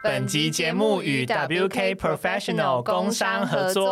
本集节目与 WK Professional 工商合作。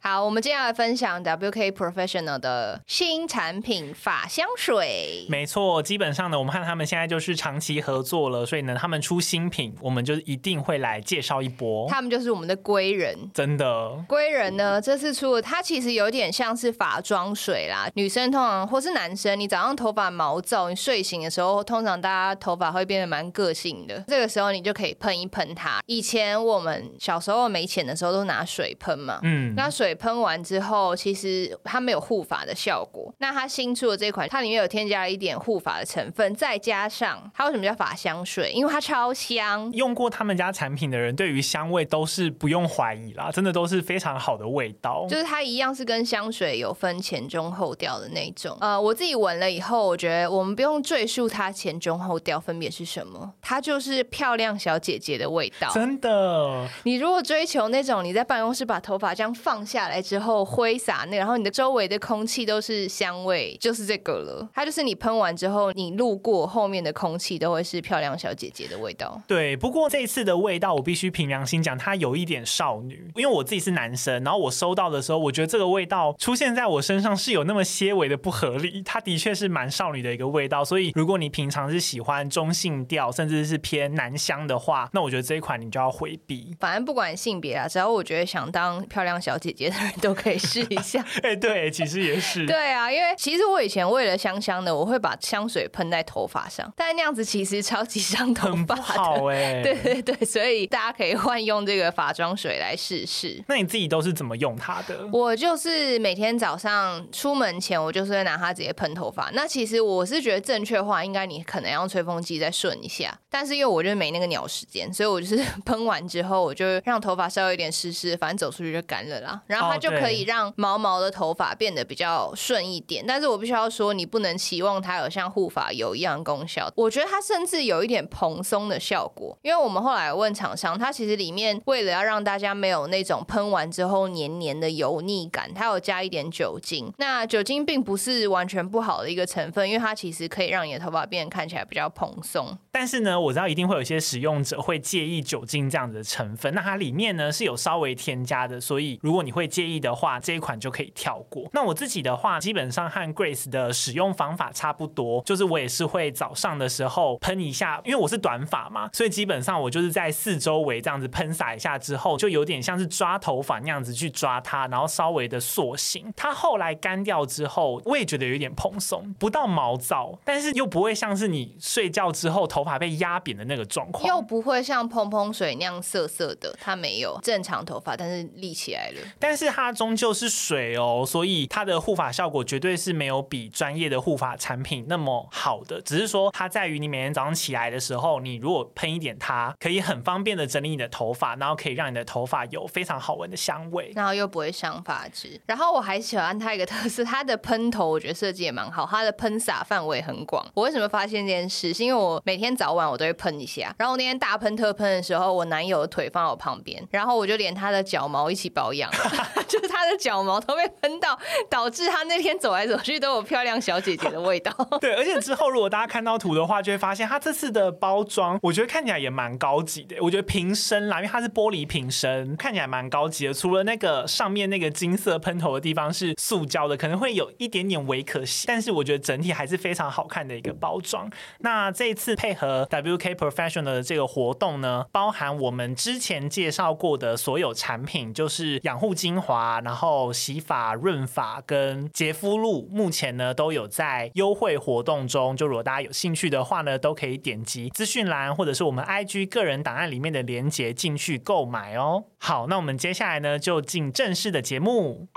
好，我们接下来分享 WK Professional 的新产品法香水。没错，基本上呢，我们和他们现在就是长期合作了，所以呢，他们出新品，我们就一定会来介绍一波。他们就是我们的归人，真的。归人呢，这次出的它其实有点像是发妆水啦。女生通常或是男生，你早上头发毛躁，你睡醒的时候，通常大家头发会变得蛮个性的，这个时候你就可以喷。一喷它，以前我们小时候没钱的时候都拿水喷嘛，嗯，那水喷完之后，其实它没有护发的效果。那它新出的这款，它里面有添加了一点护发的成分，再加上它为什么叫发香水？因为它超香。用过他们家产品的人，对于香味都是不用怀疑啦，真的都是非常好的味道。就是它一样是跟香水有分前中后调的那种。呃，我自己闻了以后，我觉得我们不用赘述它前中后调分别是什么，它就是漂亮小姐姐的味道，真的。你如果追求那种你在办公室把头发这样放下来之后挥洒那，然后你的周围的空气都是香味，就是这个了。它就是你喷完之后，你路过后面的空气都会是漂亮小姐姐的味道。对，不过这次的味道我必须凭良心讲，它有一点少女，因为我自己是男生，然后我收到的时候，我觉得这个味道出现在我身上是有那么些微的不合理。它的确是蛮少女的一个味道，所以如果你平常是喜欢中性调，甚至是偏男香的话，那我觉得。这一款你就要回避，反正不管性别啊，只要我觉得想当漂亮小姐姐的人都可以试一下。哎，对，其实也是。对啊，因为其实我以前为了香香的，我会把香水喷在头发上，但那样子其实超级伤头发的。好哎，对对对，所以大家可以换用这个发妆水来试试。那你自己都是怎么用它的？我就是每天早上出门前，我就是会拿它直接喷头发。那其实我是觉得正确的话，应该你可能要用吹风机再顺一下，但是因为我就没那个鸟时间，所以我。就是 喷完之后，我就让头发稍微有点湿湿，反正走出去就干了啦。然后它就可以让毛毛的头发变得比较顺一点。但是我必须要说，你不能期望它有像护发油一样功效。我觉得它甚至有一点蓬松的效果。因为我们后来问厂商，它其实里面为了要让大家没有那种喷完之后黏黏的油腻感，它有加一点酒精。那酒精并不是完全不好的一个成分，因为它其实可以让你的头发变得看起来比较蓬松。但是呢，我知道一定会有一些使用者会介意酒精这样子的成分，那它里面呢是有稍微添加的，所以如果你会介意的话，这一款就可以跳过。那我自己的话，基本上和 Grace 的使用方法差不多，就是我也是会早上的时候喷一下，因为我是短发嘛，所以基本上我就是在四周围这样子喷洒一下之后，就有点像是抓头发那样子去抓它，然后稍微的塑形。它后来干掉之后，我也觉得有点蓬松，不到毛躁，但是又不会像是你睡觉之后头。发被压扁的那个状况，又不会像蓬蓬水那样涩涩的，它没有正常头发，但是立起来了。但是它终究是水哦，所以它的护发效果绝对是没有比专业的护发产品那么好的。只是说它在于你每天早上起来的时候，你如果喷一点它，可以很方便的整理你的头发，然后可以让你的头发有非常好闻的香味，然后又不会伤发质。然后我还喜欢它一个特色，它的喷头我觉得设计也蛮好，它的喷洒范围很广。我为什么发现这件事？是因为我每天。早晚我都会喷一下，然后那天大喷特喷的时候，我男友的腿放在我旁边，然后我就连他的脚毛一起保养，就是他的脚毛都被喷到，导致他那天走来走去都有漂亮小姐姐的味道。对，而且之后如果大家看到图的话，就会发现他这次的包装，我觉得看起来也蛮高级的。我觉得瓶身啦，因为它是玻璃瓶身，看起来蛮高级的。除了那个上面那个金色喷头的地方是塑胶的，可能会有一点点微可惜，但是我觉得整体还是非常好看的一个包装。那这一次配合。WK Professional 的这个活动呢，包含我们之前介绍过的所有产品，就是养护精华，然后洗发润发跟洁肤露，目前呢都有在优惠活动中。就如果大家有兴趣的话呢，都可以点击资讯栏或者是我们 IG 个人档案里面的链接进去购买哦。好，那我们接下来呢就进正式的节目。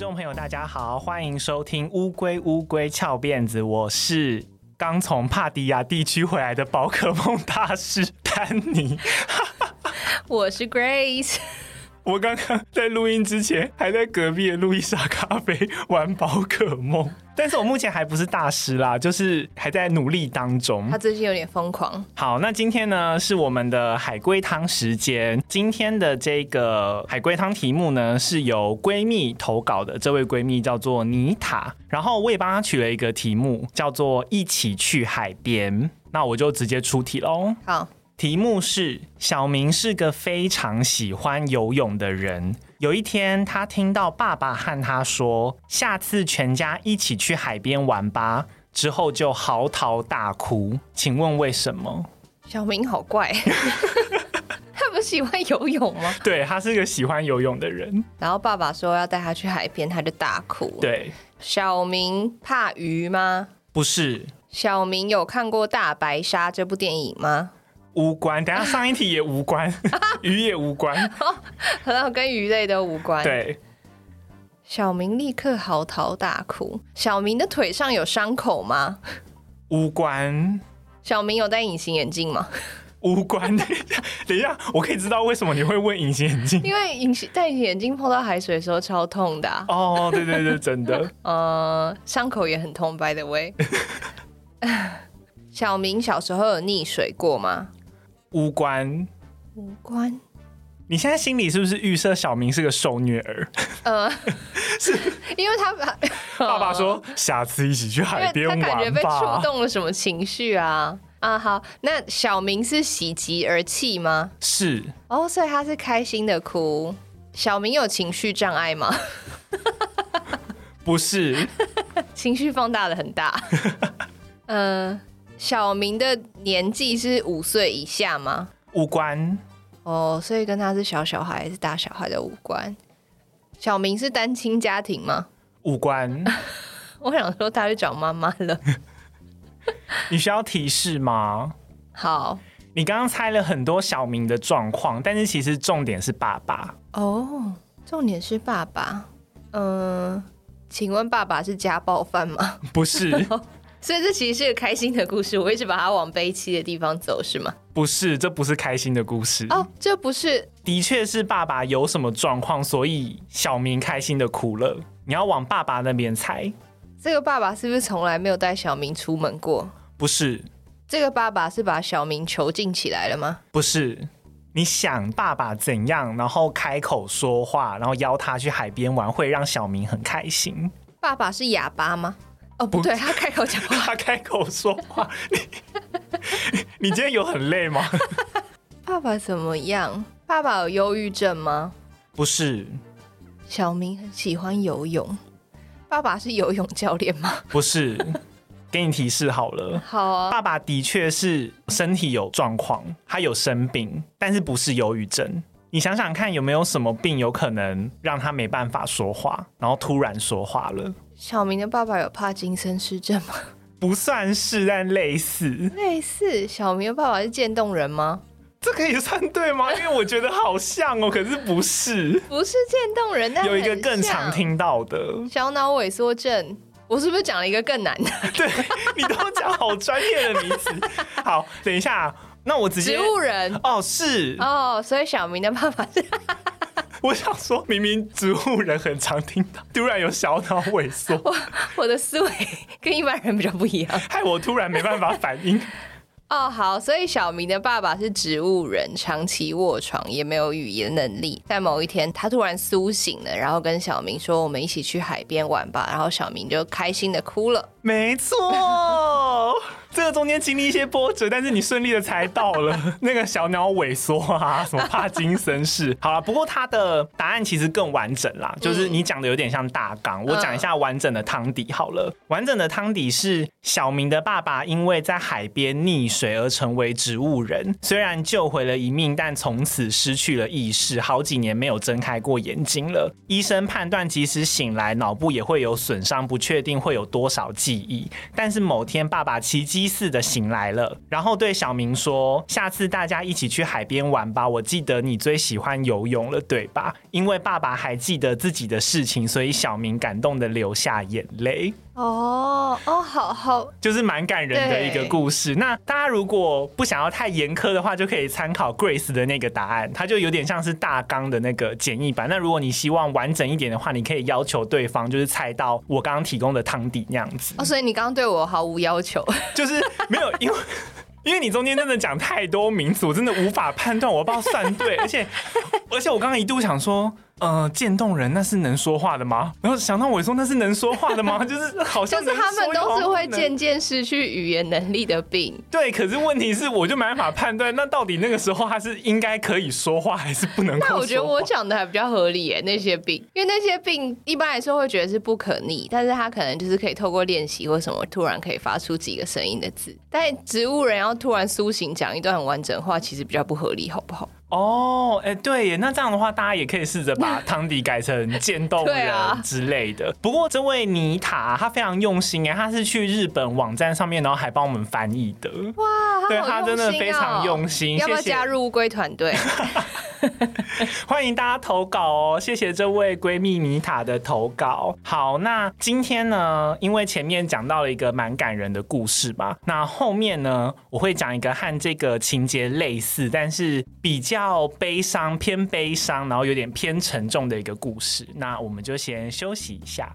众朋友，大家好，欢迎收听乌龟乌龟翘辫子，我是刚从帕迪亚地区回来的宝可梦大师丹尼，我是 Grace，我刚刚在录音之前还在隔壁的路易莎咖啡玩宝可梦。但是我目前还不是大师啦，就是还在努力当中。他最近有点疯狂。好，那今天呢是我们的海龟汤时间。今天的这个海龟汤题目呢是由闺蜜投稿的，这位闺蜜叫做妮塔，然后我也帮她取了一个题目，叫做一起去海边。那我就直接出题喽。好。题目是：小明是个非常喜欢游泳的人。有一天，他听到爸爸和他说：“下次全家一起去海边玩吧。”之后就嚎啕大哭。请问为什么？小明好怪，他不喜欢游泳吗？对，他是个喜欢游泳的人。然后爸爸说要带他去海边，他就大哭。对，小明怕鱼吗？不是。小明有看过《大白鲨》这部电影吗？无关，等下 上一题也无关，鱼也无关，然后跟鱼类都无关。对，小明立刻嚎啕大哭。小明的腿上有伤口吗？无关。小明有戴隐形眼镜吗？无关。等一下，我可以知道为什么你会问隐形眼镜？因为隐形戴隐形眼镜碰到海水的时候超痛的啊。哦，对对对，真的。呃，伤口也很痛，by the way。小明小时候有溺水过吗？无关，无关。你现在心里是不是预设小明是个受虐儿？呃，是因为他爸 爸爸说下次一起去海边玩吧。他感觉被触动了什么情绪啊？啊，好，那小明是喜极而泣吗？是。哦，所以他是开心的哭。小明有情绪障碍吗？不是，情绪放大的很大。嗯、呃。小明的年纪是五岁以下吗？五官哦，所以跟他是小小孩还是大小孩的五官。小明是单亲家庭吗？五官。我想说他去找妈妈了。你需要提示吗？好，你刚刚猜了很多小明的状况，但是其实重点是爸爸。哦，重点是爸爸。嗯、呃，请问爸爸是家暴犯吗？不是。所以这其实是个开心的故事，我一直把它往悲戚的地方走，是吗？不是，这不是开心的故事哦，这不是，的确是爸爸有什么状况，所以小明开心的哭了。你要往爸爸那边猜，这个爸爸是不是从来没有带小明出门过？不是，这个爸爸是把小明囚禁起来了吗？不是，你想爸爸怎样，然后开口说话，然后邀他去海边玩，会让小明很开心？爸爸是哑巴吗？哦，不对，他开口讲话，他开口说话。你 你今天有很累吗？爸爸怎么样？爸爸有忧郁症吗？不是。小明很喜欢游泳。爸爸是游泳教练吗？不是。给你提示好了。好啊。爸爸的确是身体有状况，他有生病，但是不是忧郁症。你想想看，有没有什么病有可能让他没办法说话，然后突然说话了？小明的爸爸有帕金森氏症吗？不算是，但类似。类似。小明的爸爸是渐冻人吗？这可以算对吗？因为我觉得好像哦，可是不是。不是渐冻人，但有一个更常听到的小脑萎缩症。我是不是讲了一个更难的？对，你都讲好专业的名词。好，等一下，那我直接。植物人。哦，是。哦，所以小明的爸爸是。我想说，明明植物人很常听到，突然有小脑萎缩，我我的思维跟一般人比较不一样，害我突然没办法反应。哦，好，所以小明的爸爸是植物人，长期卧床，也没有语言能力。在某一天，他突然苏醒了，然后跟小明说：“我们一起去海边玩吧。”然后小明就开心的哭了。没错。这个中间经历一些波折，但是你顺利的猜到了 那个小鸟萎缩啊，什么帕金森氏。好了，不过他的答案其实更完整啦，就是你讲的有点像大纲，我讲一下完整的汤底好了。完整的汤底是小明的爸爸因为在海边溺水而成为植物人，虽然救回了一命，但从此失去了意识，好几年没有睁开过眼睛了。医生判断即使醒来，脑部也会有损伤，不确定会有多少记忆。但是某天爸爸奇迹。第四的醒来了，然后对小明说：“下次大家一起去海边玩吧。我记得你最喜欢游泳了，对吧？因为爸爸还记得自己的事情，所以小明感动的流下眼泪。”哦哦，好好，就是蛮感人的一个故事。那大家如果不想要太严苛的话，就可以参考 Grace 的那个答案，它就有点像是大纲的那个简易版。那如果你希望完整一点的话，你可以要求对方就是猜到我刚刚提供的汤底那样子。哦，所以你刚刚对我毫无要求，就是没有，因为因为你中间真的讲太多名词，我真的无法判断，我不知道算对，而且而且我刚刚一度想说。呃，渐冻人那是能说话的吗？然后想到我说那是能说话的吗？就是好像就是他们都是会渐渐失去语言能力的病。对，可是问题是我就没办法判断，那到底那个时候他是应该可以说话还是不能？那我觉得我讲的还比较合理耶，那些病，因为那些病一般来说会觉得是不可逆，但是他可能就是可以透过练习或什么，突然可以发出几个声音的字。但植物人要突然苏醒讲一段很完整的话，其实比较不合理，好不好？哦，哎，对耶，那这样的话，大家也可以试着把 汤底改成渐冻人之类的。啊、不过这位妮塔，她非常用心哎，她是去日本网站上面，然后还帮我们翻译的。哇，对，她真的非常用心。要不要加入乌龟团队？欢迎大家投稿哦！谢谢这位闺蜜米塔的投稿。好，那今天呢，因为前面讲到了一个蛮感人的故事吧，那后面呢，我会讲一个和这个情节类似，但是比较悲伤、偏悲伤，然后有点偏沉重的一个故事。那我们就先休息一下。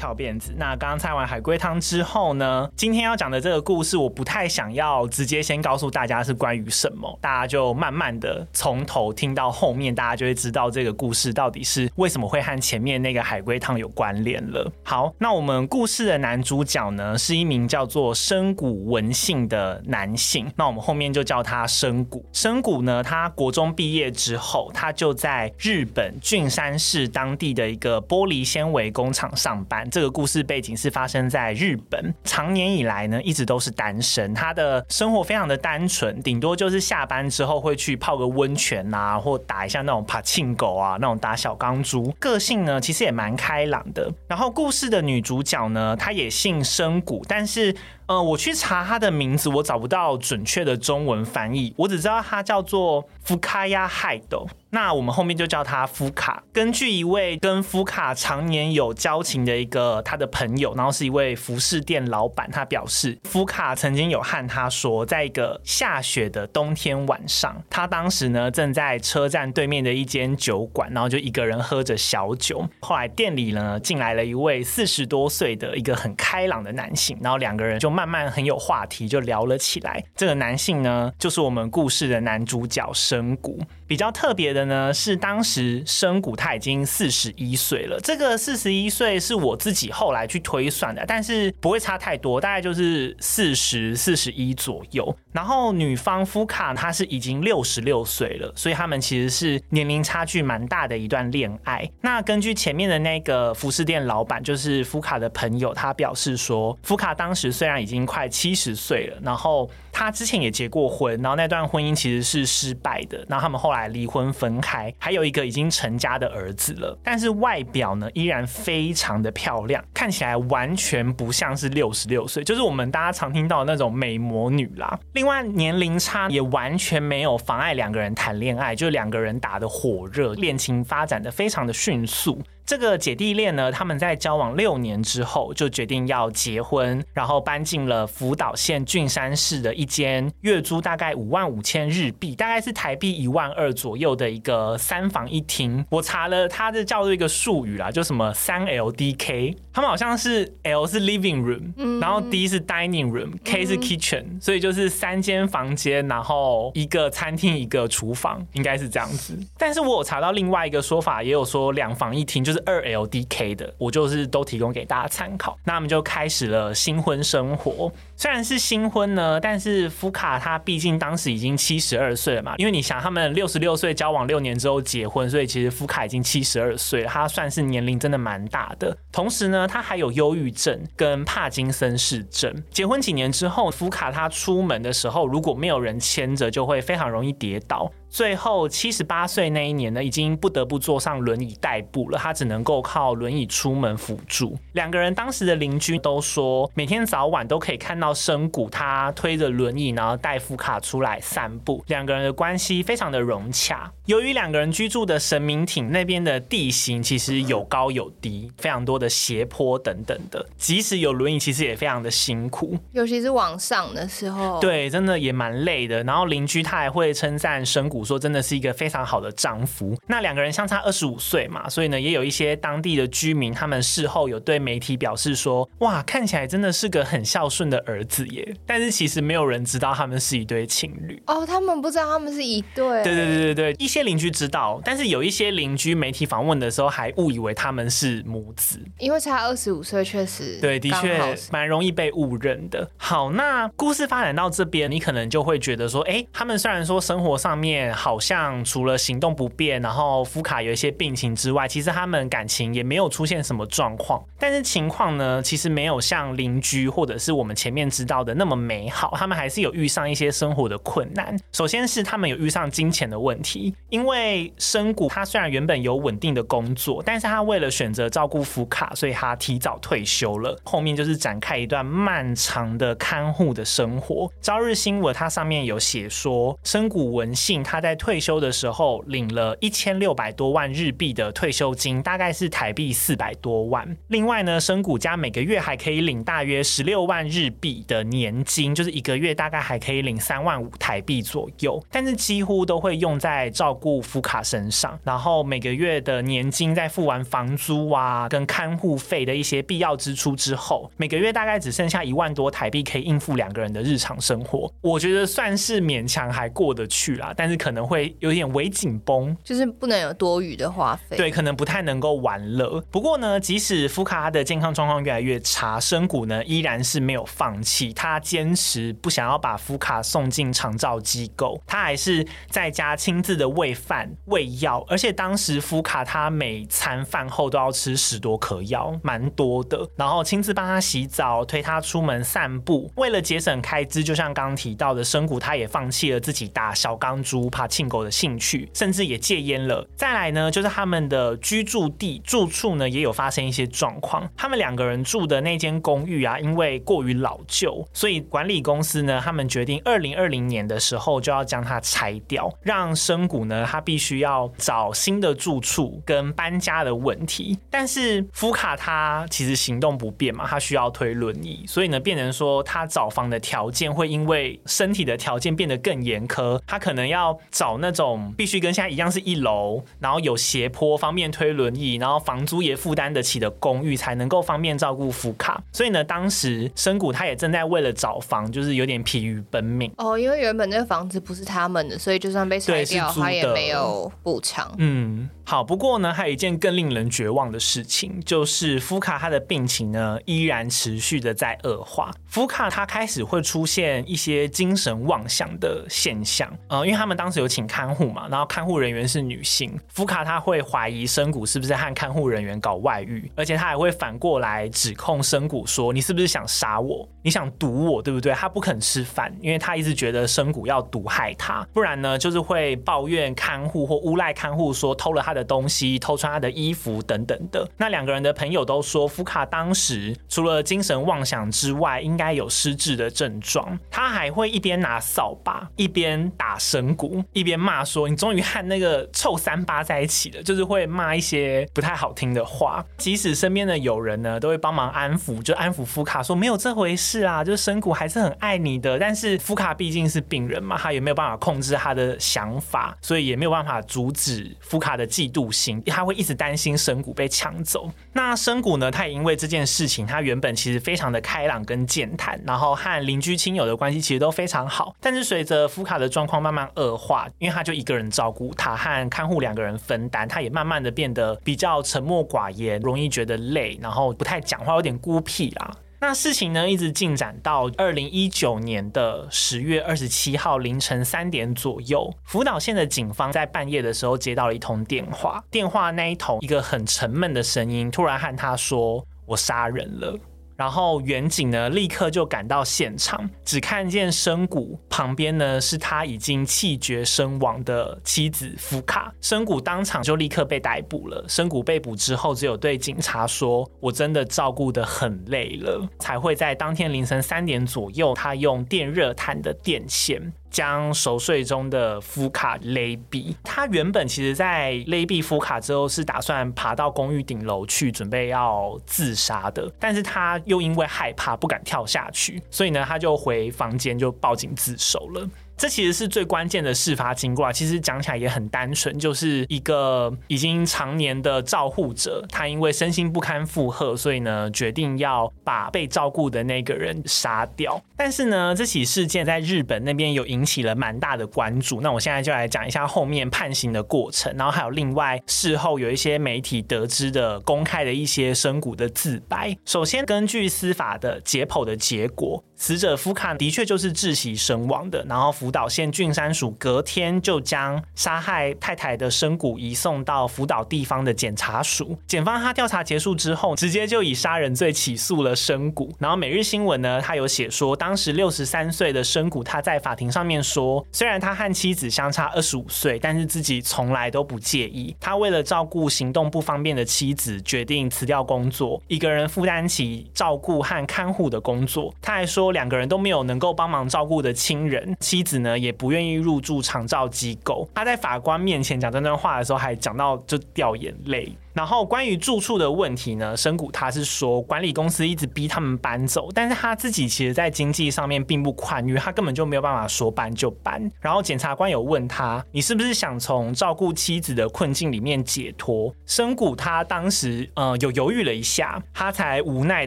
翘辫子。那刚刚猜完海龟汤之后呢，今天要讲的这个故事，我不太想要直接先告诉大家是关于什么，大家就慢慢的从头听到后面，大家就会知道这个故事到底是为什么会和前面那个海龟汤有关联了。好，那我们故事的男主角呢，是一名叫做深谷文幸的男性，那我们后面就叫他深谷。深谷呢，他国中毕业之后，他就在日本郡山市当地的一个玻璃纤维工厂上班。这个故事背景是发生在日本，长年以来呢，一直都是单身。他的生活非常的单纯，顶多就是下班之后会去泡个温泉啊，或打一下那种柏青哥啊，那种打小钢珠。个性呢，其实也蛮开朗的。然后故事的女主角呢，她也姓深谷，但是。呃，我去查他的名字，我找不到准确的中文翻译，我只知道他叫做福卡亚海斗，那我们后面就叫他福卡。根据一位跟福卡常年有交情的一个他的朋友，然后是一位服饰店老板，他表示福卡曾经有和他说，在一个下雪的冬天晚上，他当时呢正在车站对面的一间酒馆，然后就一个人喝着小酒，后来店里呢进来了一位四十多岁的一个很开朗的男性，然后两个人就。慢慢很有话题，就聊了起来。这个男性呢，就是我们故事的男主角神谷。比较特别的呢，是当时深谷他已经四十一岁了。这个四十一岁是我自己后来去推算的，但是不会差太多，大概就是四十四十一左右。然后女方夫卡她是已经六十六岁了，所以他们其实是年龄差距蛮大的一段恋爱。那根据前面的那个服饰店老板，就是夫卡的朋友，他表示说，夫卡当时虽然已经快七十岁了，然后他之前也结过婚，然后那段婚姻其实是失败的，然后他们后来离婚分开，还有一个已经成家的儿子了，但是外表呢依然非常的漂亮，看起来完全不像是六十六岁，就是我们大家常听到的那种美魔女啦。另外年龄差也完全没有妨碍两个人谈恋爱，就两个人打得火热，恋情发展得非常的迅速。这个姐弟恋呢，他们在交往六年之后就决定要结婚，然后搬进了福岛县郡山市的一间月租大概五万五千日币，大概是台币一万二左右的一个三房一厅。我查了，它的叫做一个术语啦，就什么三 LDK，他们好像是 L 是 living room，然后 D 是 dining room，K 是 kitchen，所以就是三间房间，然后一个餐厅，一个厨房，应该是这样子。但是我有查到另外一个说法，也有说两房一厅，就是。是二 LDK 的，我就是都提供给大家参考。那我们就开始了新婚生活。虽然是新婚呢，但是福卡他毕竟当时已经七十二岁了嘛。因为你想，他们六十六岁交往六年之后结婚，所以其实福卡已经七十二岁，他算是年龄真的蛮大的。同时呢，他还有忧郁症跟帕金森氏症。结婚几年之后，福卡他出门的时候，如果没有人牵着，就会非常容易跌倒。最后七十八岁那一年呢，已经不得不坐上轮椅代步了。他只能够靠轮椅出门辅助。两个人当时的邻居都说，每天早晚都可以看到深谷他推着轮椅，然后带福卡出来散步。两个人的关系非常的融洽。由于两个人居住的神明町那边的地形其实有高有低，非常多的斜坡等等的，即使有轮椅，其实也非常的辛苦。尤其是往上的时候，对，真的也蛮累的。然后邻居他还会称赞深谷。说真的是一个非常好的丈夫。那两个人相差二十五岁嘛，所以呢，也有一些当地的居民，他们事后有对媒体表示说：“哇，看起来真的是个很孝顺的儿子耶。”但是其实没有人知道他们是一对情侣哦，他们不知道他们是一对。对对对对对，一些邻居知道，但是有一些邻居媒体访问的时候还误以为他们是母子，因为差二十五岁，确实对，的确蛮容易被误认的。好，那故事发展到这边，你可能就会觉得说：“哎，他们虽然说生活上面。”好像除了行动不便，然后福卡有一些病情之外，其实他们感情也没有出现什么状况。但是情况呢，其实没有像邻居或者是我们前面知道的那么美好。他们还是有遇上一些生活的困难。首先是他们有遇上金钱的问题，因为深谷他虽然原本有稳定的工作，但是他为了选择照顾福卡，所以他提早退休了。后面就是展开一段漫长的看护的生活。朝日新闻它上面有写说，深谷文信他。在退休的时候领了一千六百多万日币的退休金，大概是台币四百多万。另外呢，生谷家每个月还可以领大约十六万日币的年金，就是一个月大概还可以领三万五台币左右。但是几乎都会用在照顾福卡身上，然后每个月的年金在付完房租啊跟看护费的一些必要支出之后，每个月大概只剩下一万多台币可以应付两个人的日常生活。我觉得算是勉强还过得去啦，但是可。可能会有点微紧绷，就是不能有多余的花费。对，可能不太能够玩乐。不过呢，即使福卡的健康状况越来越差，深谷呢依然是没有放弃，他坚持不想要把福卡送进长照机构，他还是在家亲自的喂饭、喂药。而且当时福卡他每餐饭后都要吃十多颗药，蛮多的。然后亲自帮他洗澡，推他出门散步。为了节省开支，就像刚刚提到的，深谷他也放弃了自己打小钢珠。他庆狗的兴趣，甚至也戒烟了。再来呢，就是他们的居住地住处呢，也有发生一些状况。他们两个人住的那间公寓啊，因为过于老旧，所以管理公司呢，他们决定二零二零年的时候就要将它拆掉，让深谷呢，他必须要找新的住处跟搬家的问题。但是福卡他其实行动不便嘛，他需要推轮椅，所以呢，变成说他找房的条件会因为身体的条件变得更严苛，他可能要。找那种必须跟现在一样是一楼，然后有斜坡，方便推轮椅，然后房租也负担得起的公寓，才能够方便照顾福卡。所以呢，当时深谷他也正在为了找房，就是有点疲于奔命。哦，因为原本那个房子不是他们的，所以就算被拆掉，他也没有补偿。嗯。好，不过呢，还有一件更令人绝望的事情，就是福卡他的病情呢依然持续的在恶化。福卡他开始会出现一些精神妄想的现象，呃，因为他们当当时有请看护嘛，然后看护人员是女性，福卡他会怀疑深谷是不是和看护人员搞外遇，而且他还会反过来指控深谷说，你是不是想杀我？你想毒我，对不对？他不肯吃饭，因为他一直觉得深谷要毒害他，不然呢就是会抱怨看护或诬赖看护说偷了他的。东西偷穿他的衣服等等的，那两个人的朋友都说，福卡当时除了精神妄想之外，应该有失智的症状。他还会一边拿扫把一边打深谷，一边骂说：“你终于和那个臭三八在一起了。”就是会骂一些不太好听的话。即使身边的友人呢，都会帮忙安抚，就安抚福卡说：“没有这回事啊，就是深谷还是很爱你的。”但是福卡毕竟是病人嘛，他也没有办法控制他的想法，所以也没有办法阻止福卡的。嫉妒心，他会一直担心深谷被抢走。那深谷呢，他也因为这件事情，他原本其实非常的开朗跟健谈，然后和邻居亲友的关系其实都非常好。但是随着福卡的状况慢慢恶化，因为他就一个人照顾他，和看护两个人分担，他也慢慢的变得比较沉默寡言，容易觉得累，然后不太讲话，有点孤僻啦。那事情呢，一直进展到二零一九年的十月二十七号凌晨三点左右，福岛县的警方在半夜的时候接到了一通电话，电话那一头一个很沉闷的声音突然和他说：“我杀人了。”然后远景呢，立刻就赶到现场，只看见深谷旁边呢是他已经气绝身亡的妻子福卡，深谷当场就立刻被逮捕了。深谷被捕之后，只有对警察说：“我真的照顾得很累了。”才会在当天凌晨三点左右，他用电热毯的电线。将熟睡中的夫卡勒比。他原本其实，在勒比夫卡之后，是打算爬到公寓顶楼去，准备要自杀的。但是他又因为害怕，不敢跳下去，所以呢，他就回房间就报警自首了。这其实是最关键的事发经过啊，其实讲起来也很单纯，就是一个已经常年的照护者，他因为身心不堪负荷，所以呢，决定要把被照顾的那个人杀掉。但是呢，这起事件在日本那边有引起了蛮大的关注。那我现在就来讲一下后面判刑的过程，然后还有另外事后有一些媒体得知的公开的一些深谷的自白。首先，根据司法的解剖的结果。死者福卡的确就是窒息身亡的，然后福岛县郡山署隔天就将杀害太太的深谷移送到福岛地方的检察署。检方他调查结束之后，直接就以杀人罪起诉了深谷。然后每日新闻呢，他有写说，当时六十三岁的深谷他在法庭上面说，虽然他和妻子相差二十五岁，但是自己从来都不介意。他为了照顾行动不方便的妻子，决定辞掉工作，一个人负担起照顾和看护的工作。他还说。两个人都没有能够帮忙照顾的亲人，妻子呢也不愿意入住长照机构。他在法官面前讲这段话的时候，还讲到就掉眼泪。然后关于住处的问题呢，深谷他是说管理公司一直逼他们搬走，但是他自己其实在经济上面并不宽裕，他根本就没有办法说搬就搬。然后检察官有问他，你是不是想从照顾妻子的困境里面解脱？深谷他当时呃有犹豫了一下，他才无奈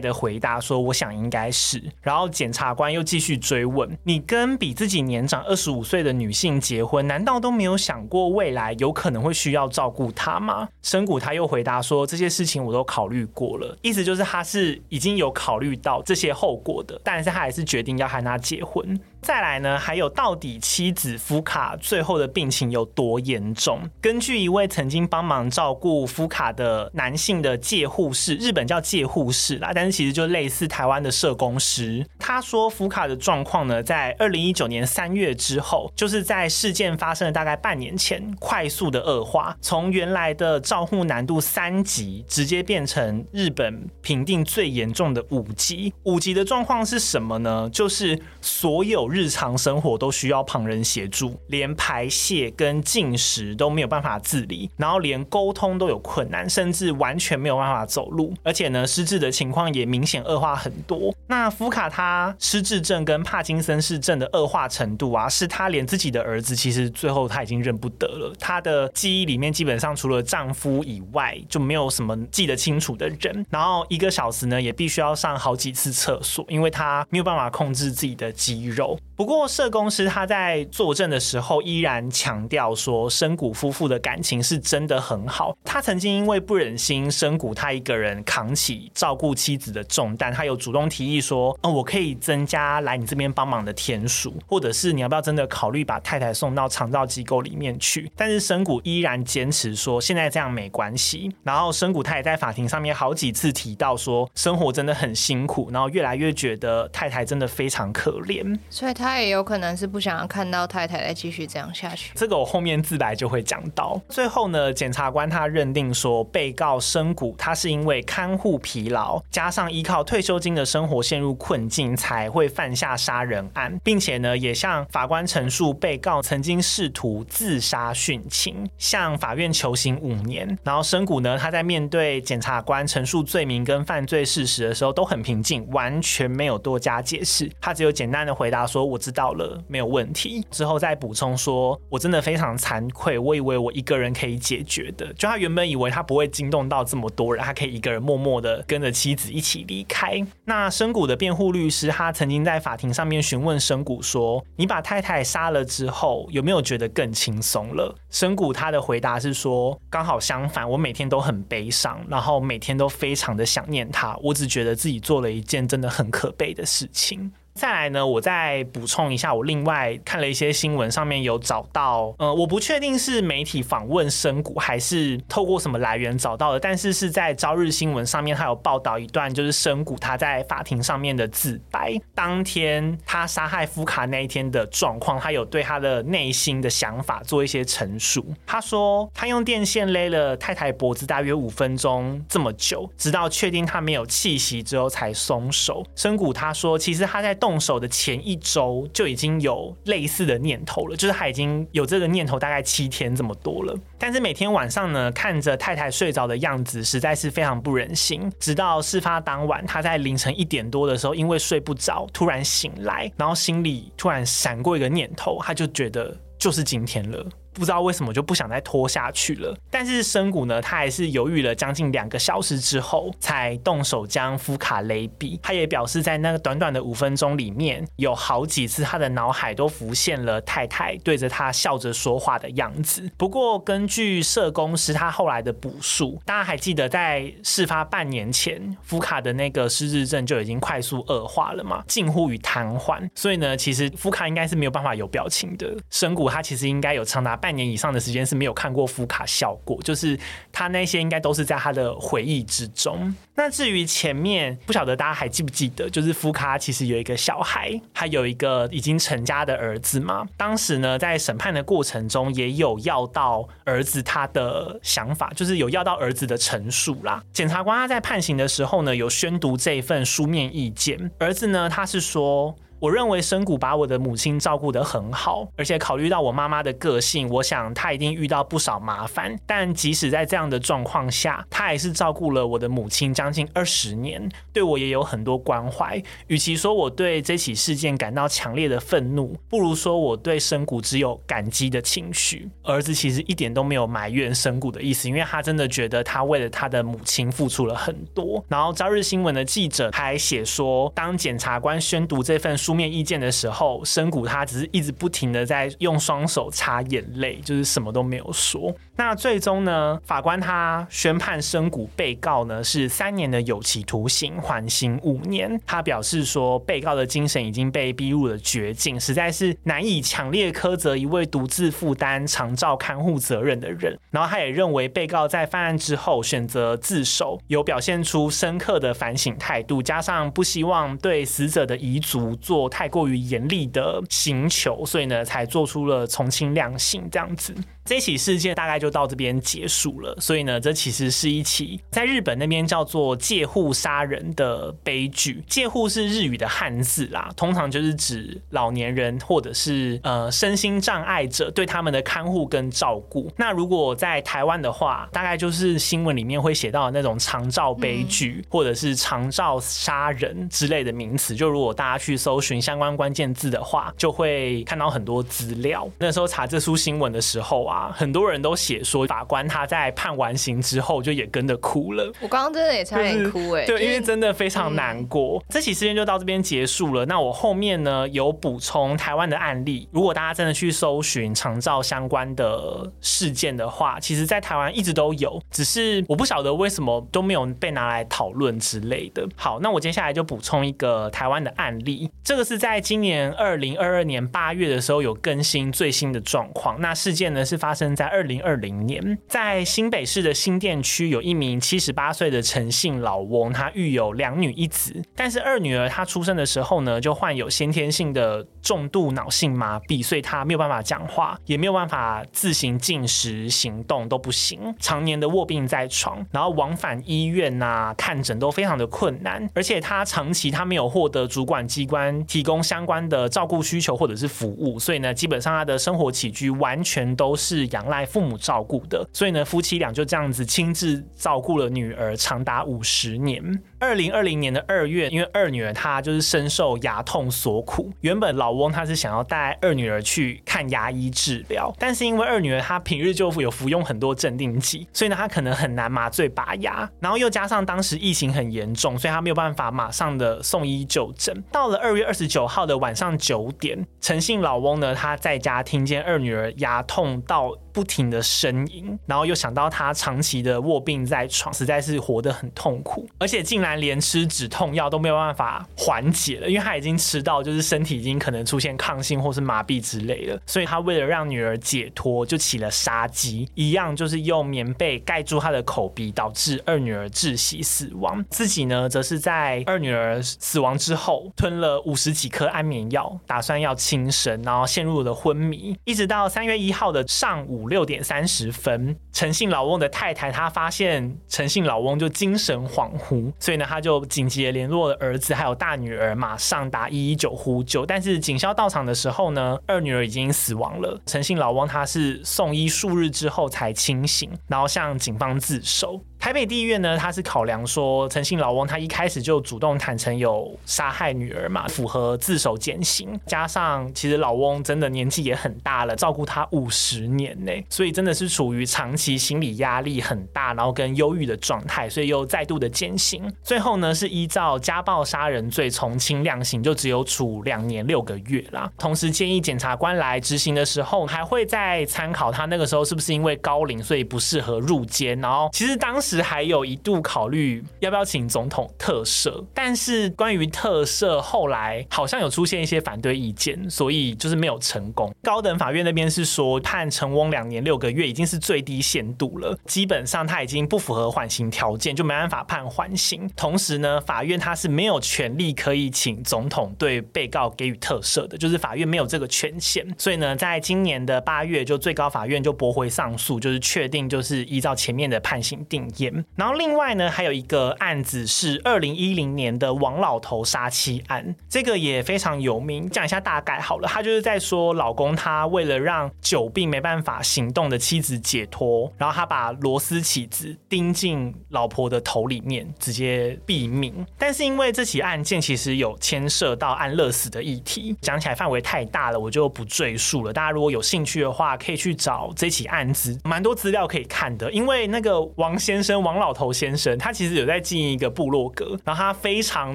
的回答说，我想应该是。然后检察官又继续追问，你跟比自己年长二十五岁的女性结婚，难道都没有想过未来有可能会需要照顾她吗？深谷他又回答说：“这些事情我都考虑过了，意思就是他是已经有考虑到这些后果的，但是他还是决定要和他结婚。”再来呢，还有到底妻子福卡最后的病情有多严重？根据一位曾经帮忙照顾福卡的男性的介护士，日本叫介护士啦，但是其实就类似台湾的社工师。他说福卡的状况呢，在二零一九年三月之后，就是在事件发生的大概半年前，快速的恶化，从原来的照护难度三级，直接变成日本评定最严重的五级。五级的状况是什么呢？就是所有。日常生活都需要旁人协助，连排泄跟进食都没有办法自理，然后连沟通都有困难，甚至完全没有办法走路，而且呢，失智的情况也明显恶化很多。那福卡他失智症跟帕金森氏症的恶化程度啊，是他连自己的儿子其实最后他已经认不得了，他的记忆里面基本上除了丈夫以外就没有什么记得清楚的人，然后一个小时呢也必须要上好几次厕所，因为他没有办法控制自己的肌肉。不过，社工师他在作证的时候依然强调说，深谷夫妇的感情是真的很好。他曾经因为不忍心深谷他一个人扛起照顾妻子的重担，他有主动提议说：“哦，我可以增加来你这边帮忙的天数，或者是你要不要真的考虑把太太送到长照机构里面去？”但是深谷依然坚持说现在这样没关系。然后深谷他也在法庭上面好几次提到说，生活真的很辛苦，然后越来越觉得太太真的非常可怜，所以他。也有可能是不想要看到太太再继续这样下去。这个我后面自白就会讲到。最后呢，检察官他认定说，被告深谷他是因为看护疲劳，加上依靠退休金的生活陷入困境，才会犯下杀人案，并且呢，也向法官陈述被告曾经试图自杀殉情，向法院求刑五年。然后深谷呢，他在面对检察官陈述罪名跟犯罪事实的时候都很平静，完全没有多加解释，他只有简单的回答说。我知道了，没有问题。之后再补充说，我真的非常惭愧，我以为我一个人可以解决的。就他原本以为他不会惊动到这么多人，他可以一个人默默的跟着妻子一起离开。那深谷的辩护律师，他曾经在法庭上面询问深谷说：“你把太太杀了之后，有没有觉得更轻松了？”深谷他的回答是说：“刚好相反，我每天都很悲伤，然后每天都非常的想念他。我只觉得自己做了一件真的很可悲的事情。”再来呢，我再补充一下，我另外看了一些新闻，上面有找到，呃，我不确定是媒体访问深谷还是透过什么来源找到的，但是是在朝日新闻上面，他有报道一段，就是深谷他在法庭上面的自白，当天他杀害夫卡那一天的状况，他有对他的内心的想法做一些陈述。他说，他用电线勒了太太脖子大约五分钟这么久，直到确定他没有气息之后才松手。深谷他说，其实他在。动手的前一周就已经有类似的念头了，就是他已经有这个念头大概七天这么多了。但是每天晚上呢，看着太太睡着的样子，实在是非常不忍心。直到事发当晚，他在凌晨一点多的时候，因为睡不着，突然醒来，然后心里突然闪过一个念头，他就觉得就是今天了。不知道为什么就不想再拖下去了，但是深谷呢，他还是犹豫了将近两个小时之后，才动手将夫卡勒毙。他也表示，在那个短短的五分钟里面，有好几次他的脑海都浮现了太太对着他笑着说话的样子。不过，根据社工师他后来的补述，大家还记得在事发半年前，夫卡的那个失智症就已经快速恶化了嘛，近乎于瘫痪。所以呢，其实夫卡应该是没有办法有表情的。深谷他其实应该有长达。半年以上的时间是没有看过福卡笑过，就是他那些应该都是在他的回忆之中。那至于前面，不晓得大家还记不记得，就是福卡其实有一个小孩，还有一个已经成家的儿子嘛。当时呢，在审判的过程中，也有要到儿子他的想法，就是有要到儿子的陈述啦。检察官他在判刑的时候呢，有宣读这一份书面意见。儿子呢，他是说。我认为深谷把我的母亲照顾得很好，而且考虑到我妈妈的个性，我想她一定遇到不少麻烦。但即使在这样的状况下，她还是照顾了我的母亲将近二十年，对我也有很多关怀。与其说我对这起事件感到强烈的愤怒，不如说我对深谷只有感激的情绪。儿子其实一点都没有埋怨深谷的意思，因为他真的觉得他为了他的母亲付出了很多。然后朝日新闻的记者还写说，当检察官宣读这份书面意见的时候，深谷他只是一直不停的在用双手擦眼泪，就是什么都没有说。那最终呢，法官他宣判深谷被告呢是三年的有期徒刑，缓刑五年。他表示说，被告的精神已经被逼入了绝境，实在是难以强烈苛责一位独自负担长照看护责任的人。然后他也认为，被告在犯案之后选择自首，有表现出深刻的反省态度，加上不希望对死者的遗族做。做太过于严厉的刑求，所以呢，才做出了从轻量刑这样子。这起事件大概就到这边结束了，所以呢，这其实是一起在日本那边叫做借户杀人的悲剧。借户是日语的汉字啦，通常就是指老年人或者是呃身心障碍者对他们的看护跟照顾。那如果在台湾的话，大概就是新闻里面会写到的那种长照悲剧，嗯、或者是长照杀人之类的名词。就如果大家去搜寻相关关键字的话，就会看到很多资料。那时候查这出新闻的时候啊。很多人都写说，法官他在判完刑之后就也跟着哭了。我刚刚真的也差点哭哎、欸，对，因为真的非常难过。嗯、这起事件就到这边结束了。那我后面呢有补充台湾的案例。如果大家真的去搜寻长照相关的事件的话，其实在台湾一直都有，只是我不晓得为什么都没有被拿来讨论之类的。好，那我接下来就补充一个台湾的案例。这个是在今年二零二二年八月的时候有更新最新的状况。那事件呢是。发生在二零二零年，在新北市的新店区，有一名七十八岁的陈姓老翁，他育有两女一子，但是二女儿她出生的时候呢，就患有先天性的重度脑性麻痹，所以她没有办法讲话，也没有办法自行进食、行动都不行，常年的卧病在床，然后往返医院啊看诊都非常的困难，而且她长期她没有获得主管机关提供相关的照顾需求或者是服务，所以呢，基本上她的生活起居完全都是。是仰赖父母照顾的，所以呢，夫妻俩就这样子亲自照顾了女儿长达五十年。二零二零年的二月，因为二女儿她就是深受牙痛所苦，原本老翁他是想要带二女儿去看牙医治疗，但是因为二女儿她平日就有服用很多镇定剂，所以呢，她可能很难麻醉拔牙，然后又加上当时疫情很严重，所以她没有办法马上的送医就诊。到了二月二十九号的晚上九点，陈姓老翁呢，他在家听见二女儿牙痛到不停的呻吟，然后又想到他长期的卧病在床，实在是活得很痛苦，而且竟然连吃止痛药都没有办法缓解了，因为他已经吃到就是身体已经可能出现抗性或是麻痹之类的，所以他为了让女儿解脱，就起了杀机，一样就是用棉被盖住她的口鼻，导致二女儿窒息死亡。自己呢，则是在二女儿死亡之后吞了五十几颗安眠药，打算要轻生，然后陷入了昏迷，一直到三月一号的上上午。六点三十分，陈姓老翁的太太她发现陈姓老翁就精神恍惚，所以呢，她就紧急联络了儿子还有大女儿，马上打一一九呼救。但是警消到场的时候呢，二女儿已经死亡了。陈姓老翁他是送医数日之后才清醒，然后向警方自首。台北地院呢，他是考量说陈姓老翁他一开始就主动坦承有杀害女儿嘛，符合自首减刑，加上其实老翁真的年纪也很大了，照顾他五十年呢，所以真的是处于长期心理压力很大，然后跟忧郁的状态，所以又再度的减刑。最后呢是依照家暴杀人罪从轻量刑，就只有处两年六个月啦。同时建议检察官来执行的时候，还会再参考他那个时候是不是因为高龄所以不适合入监，然后其实当时。还有一度考虑要不要请总统特赦，但是关于特赦后来好像有出现一些反对意见，所以就是没有成功。高等法院那边是说判陈翁两年六个月已经是最低限度了，基本上他已经不符合缓刑条件，就没办法判缓刑。同时呢，法院他是没有权利可以请总统对被告给予特赦的，就是法院没有这个权限。所以呢，在今年的八月，就最高法院就驳回上诉，就是确定就是依照前面的判刑定义然后另外呢，还有一个案子是二零一零年的王老头杀妻案，这个也非常有名。讲一下大概好了，他就是在说老公他为了让久病没办法行动的妻子解脱，然后他把螺丝起子钉进老婆的头里面，直接毙命。但是因为这起案件其实有牵涉到安乐死的议题，讲起来范围太大了，我就不赘述了。大家如果有兴趣的话，可以去找这起案子，蛮多资料可以看的。因为那个王先生。王老头先生，他其实有在经营一个部落格，然后他非常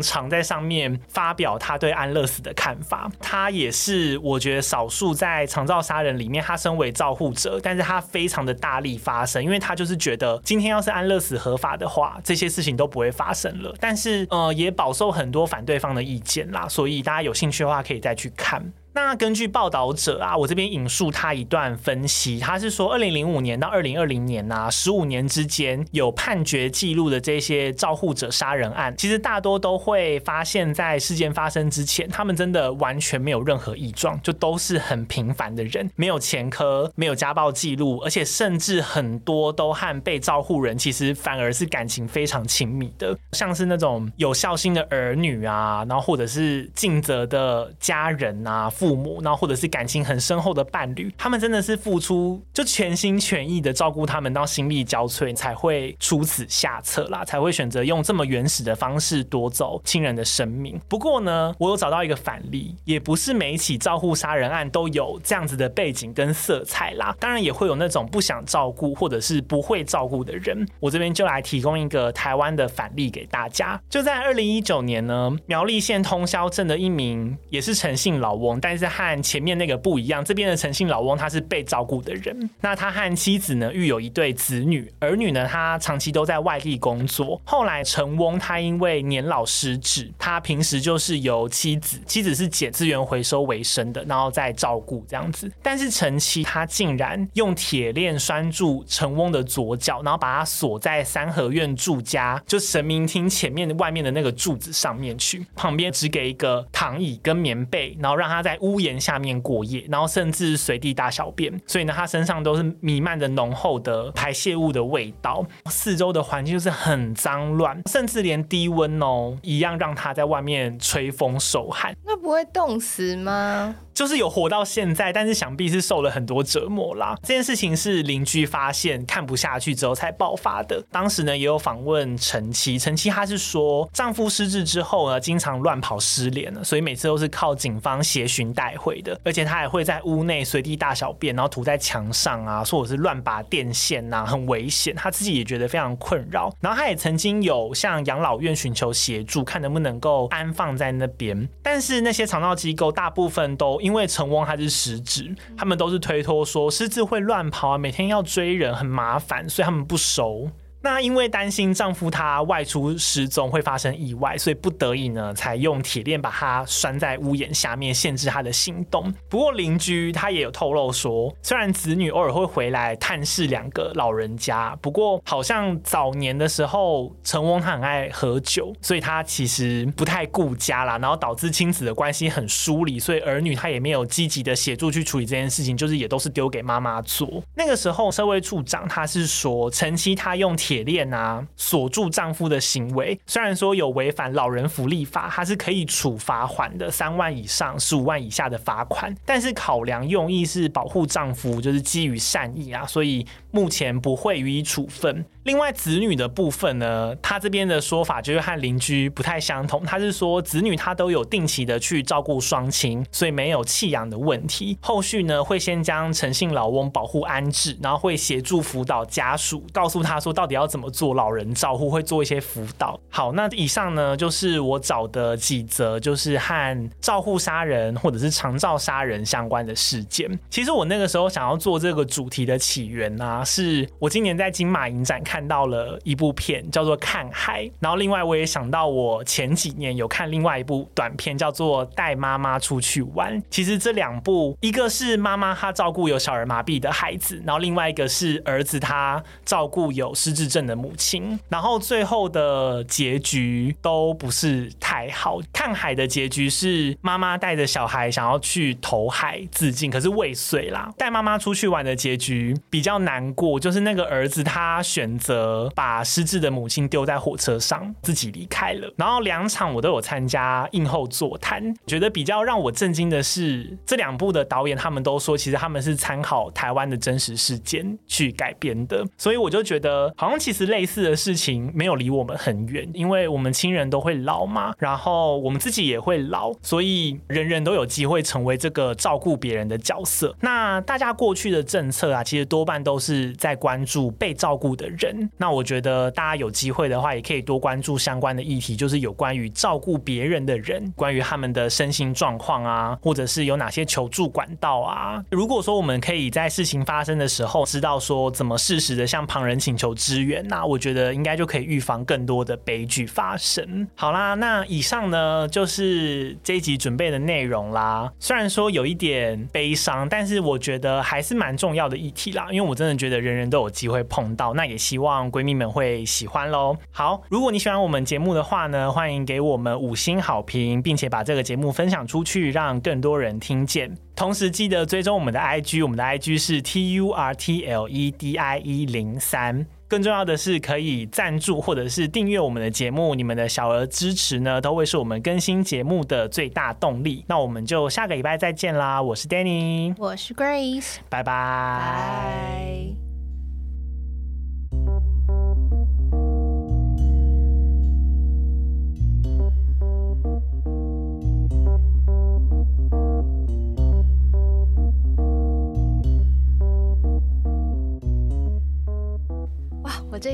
常在上面发表他对安乐死的看法。他也是我觉得少数在长照杀人里面，他身为照护者，但是他非常的大力发声，因为他就是觉得今天要是安乐死合法的话，这些事情都不会发生了。但是呃，也饱受很多反对方的意见啦，所以大家有兴趣的话，可以再去看。那根据报道者啊，我这边引述他一段分析，他是说，二零零五年到二零二零年呐、啊，十五年之间有判决记录的这些照护者杀人案，其实大多都会发现，在事件发生之前，他们真的完全没有任何异状，就都是很平凡的人，没有前科，没有家暴记录，而且甚至很多都和被照护人其实反而是感情非常亲密的，像是那种有孝心的儿女啊，然后或者是尽责的家人啊。父母，然后或者是感情很深厚的伴侣，他们真的是付出就全心全意的照顾他们到心力交瘁，才会出此下策啦，才会选择用这么原始的方式夺走亲人的生命。不过呢，我有找到一个反例，也不是每一起照护杀人案都有这样子的背景跟色彩啦。当然也会有那种不想照顾或者是不会照顾的人。我这边就来提供一个台湾的反例给大家。就在二零一九年呢，苗栗县通霄镇的一名也是诚信老翁，但但是和前面那个不一样，这边的陈姓老翁他是被照顾的人。那他和妻子呢，育有一对子女，儿女呢，他长期都在外地工作。后来陈翁他因为年老失智，他平时就是由妻子，妻子是捡资源回收为生的，然后再照顾这样子。但是陈妻他竟然用铁链拴住陈翁的左脚，然后把他锁在三合院住家，就神明厅前面外面的那个柱子上面去，旁边只给一个躺椅跟棉被，然后让他在屋檐下面过夜，然后甚至随地大小便，所以呢，他身上都是弥漫着浓厚的排泄物的味道，四周的环境就是很脏乱，甚至连低温哦一样让他在外面吹风受寒。那不会冻死吗？就是有活到现在，但是想必是受了很多折磨啦。这件事情是邻居发现看不下去之后才爆发的。当时呢也有访问陈妻，陈妻她是说丈夫失智之后呢，经常乱跑失联了，所以每次都是靠警方协寻带回的。而且她还会在屋内随地大小便，然后涂在墙上啊，或者是乱拔电线呐，很危险。她自己也觉得非常困扰。然后她也曾经有向养老院寻求协助，看能不能够安放在那边。但是那些长照机构大部分都因为成翁他是失智，他们都是推脱说狮子会乱跑啊，每天要追人很麻烦，所以他们不收。那因为担心丈夫他外出失踪会发生意外，所以不得已呢，才用铁链把他拴在屋檐下面，限制他的行动。不过邻居他也有透露说，虽然子女偶尔会回来探视两个老人家，不过好像早年的时候，成翁他很爱喝酒，所以他其实不太顾家啦，然后导致亲子的关系很疏离，所以儿女他也没有积极的协助去处理这件事情，就是也都是丢给妈妈做。那个时候社会处长他是说，陈妻他用。铁链啊，锁住丈夫的行为，虽然说有违反老人福利法，它是可以处罚款的，三万以上十五万以下的罚款。但是考量用意是保护丈夫，就是基于善意啊，所以目前不会予以处分。另外，子女的部分呢，他这边的说法就是和邻居不太相同。他是说，子女他都有定期的去照顾双亲，所以没有弃养的问题。后续呢，会先将诚信老翁保护安置，然后会协助辅导家属，告诉他说到底要要怎么做老人照护，会做一些辅导。好，那以上呢，就是我找的几则就是和照护杀人或者是长照杀人相关的事件。其实我那个时候想要做这个主题的起源呢、啊，是我今年在金马影展。看到了一部片叫做《看海》，然后另外我也想到我前几年有看另外一部短片叫做《带妈妈出去玩》。其实这两部，一个是妈妈她照顾有小儿麻痹的孩子，然后另外一个是儿子他照顾有失智症的母亲。然后最后的结局都不是太好。《看海》的结局是妈妈带着小孩想要去投海自尽，可是未遂啦。带妈妈出去玩的结局比较难过，就是那个儿子他选择。把失智的母亲丢在火车上，自己离开了。然后两场我都有参加映后座谈，觉得比较让我震惊的是，这两部的导演他们都说，其实他们是参考台湾的真实事件去改编的。所以我就觉得，好像其实类似的事情没有离我们很远，因为我们亲人都会老嘛，然后我们自己也会老，所以人人都有机会成为这个照顾别人的角色。那大家过去的政策啊，其实多半都是在关注被照顾的人。那我觉得大家有机会的话，也可以多关注相关的议题，就是有关于照顾别人的人，关于他们的身心状况啊，或者是有哪些求助管道啊。如果说我们可以在事情发生的时候知道说怎么适时的向旁人请求支援，那我觉得应该就可以预防更多的悲剧发生。好啦，那以上呢就是这一集准备的内容啦。虽然说有一点悲伤，但是我觉得还是蛮重要的议题啦，因为我真的觉得人人都有机会碰到，那也希望。闺蜜们会喜欢喽。好，如果你喜欢我们节目的话呢，欢迎给我们五星好评，并且把这个节目分享出去，让更多人听见。同时记得追踪我们的 IG，我们的 IG 是 T U R T L E D I E 零三。更重要的是，可以赞助或者是订阅我们的节目，你们的小额支持呢，都会是我们更新节目的最大动力。那我们就下个礼拜再见啦！我是 Danny，我是 Grace，拜拜。Bye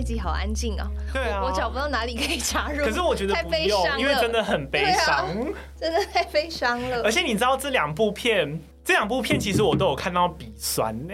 集好安静哦，对啊我，我找不到哪里可以插入。可是我觉得太悲伤了，因为真的很悲伤，啊，真的太悲伤了。而且你知道这两部片，这两部片其实我都有看到鼻酸呢，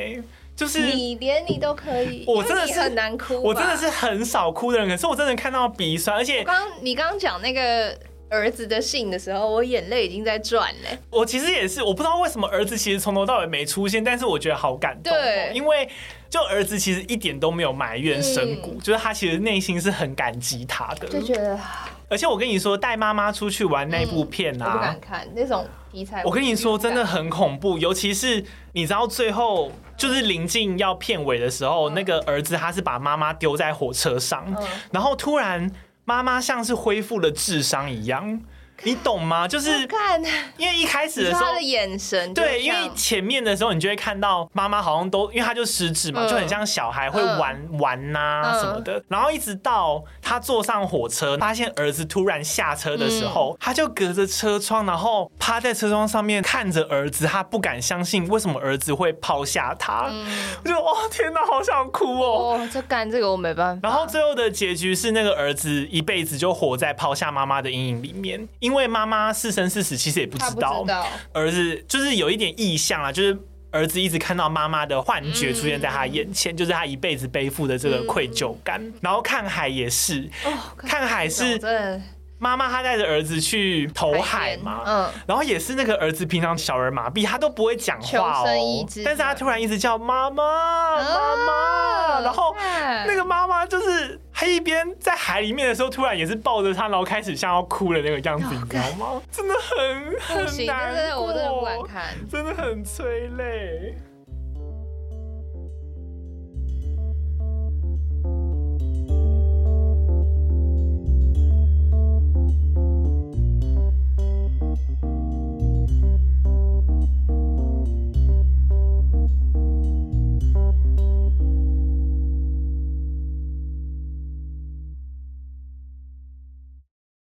就是你连你都可以，我真的是很难哭，我真的是很少哭的人，可是我真的看到鼻酸，而且刚你刚刚讲那个儿子的信的时候，我眼泪已经在转嘞。我其实也是，我不知道为什么儿子其实从头到尾没出现，但是我觉得好感动，对，因为。就儿子其实一点都没有埋怨神谷，嗯、就是他其实内心是很感激他的，就觉得。而且我跟你说，带妈妈出去玩那部片啊，嗯、我不敢看那种题材。我跟你说，真的很恐怖，尤其是你知道最后就是临近要片尾的时候，嗯、那个儿子他是把妈妈丢在火车上，嗯、然后突然妈妈像是恢复了智商一样。你懂吗？就是看，因为一开始的时候他的眼神，对，因为前面的时候你就会看到妈妈好像都，因为他就失智嘛，就很像小孩会玩玩呐什么的。然后一直到他坐上火车，发现儿子突然下车的时候，他就隔着车窗，然后趴在车窗上面看着儿子，他不敢相信为什么儿子会抛下他。我就哦天哪，好想哭哦！哦，这干这个我没办法。然后最后的结局是那个儿子一辈子就活在抛下妈妈的阴影里面，因为妈妈是生是死其实也不知道。儿子就是有一点意象啊，就是儿子一直看到妈妈的幻觉出现在他眼前，就是他一辈子背负的这个愧疚感。然后看海也是，看海是。妈妈她带着儿子去投海嘛，嗯，然后也是那个儿子平常小儿麻痹，他都不会讲话哦，但是他突然一直叫妈妈妈妈，然后那个妈妈就是他一边在海里面的时候，突然也是抱着他，然后开始像要哭的那个样子，你知道吗？真的很很难过，我真的不敢看，真的很催泪。